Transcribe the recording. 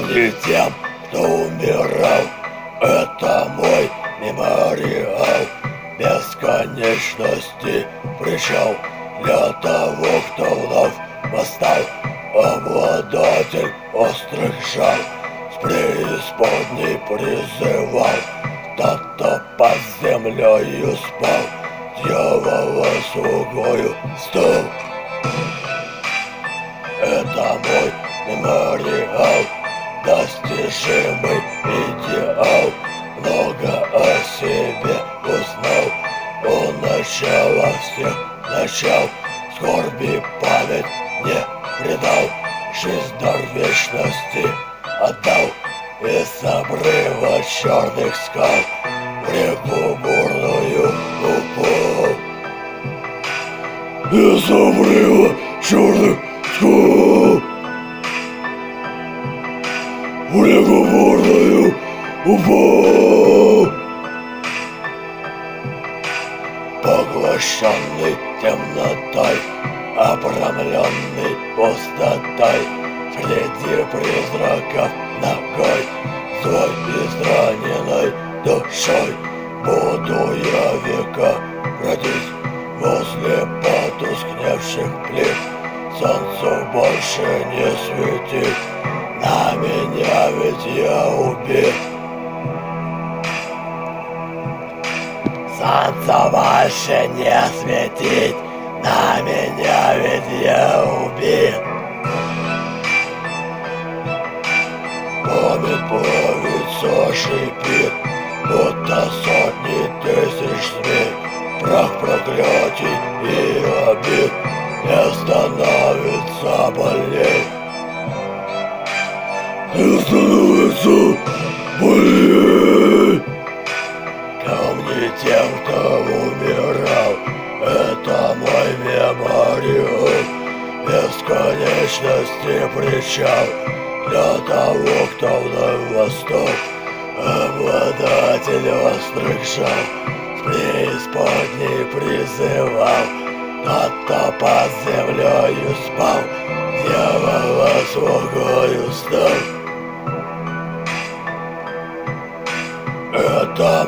мне тем, кто умирал. Это мой мемориал бесконечности пришел для того, кто вновь восстал. Обладатель острых жал с преисподней призывал, тот-то под землею спал, дьявола слугою стал. Это мой мемориал, достижимый идеал, много о себе узнал, у начала всех начал, скорби память не предал, жизнь дар вечности отдал, из обрыва черных скал в реку бурную упал. Из обрыва черных скал бурную упал. Поглощенный темнотой, обрамленный пустотой, Среди призраков ногой, злой израненной душой, Буду я века бродить возле потускневших плит, Солнцу больше не светит, на меня ведь я убит. Солнце больше не светит, на меня ведь я убит. Память плавится, шипит, будто сотни тысяч змей, Прах проклятий и обид не становится больней. Не становится больней. Ко мне тем, кто умирал, это мой мемориал, бесконечности причал для того, кто вновь восстал, обладатель острых с преисподней призывал, тот, кто под землею спал, дьявола слугою стал. Это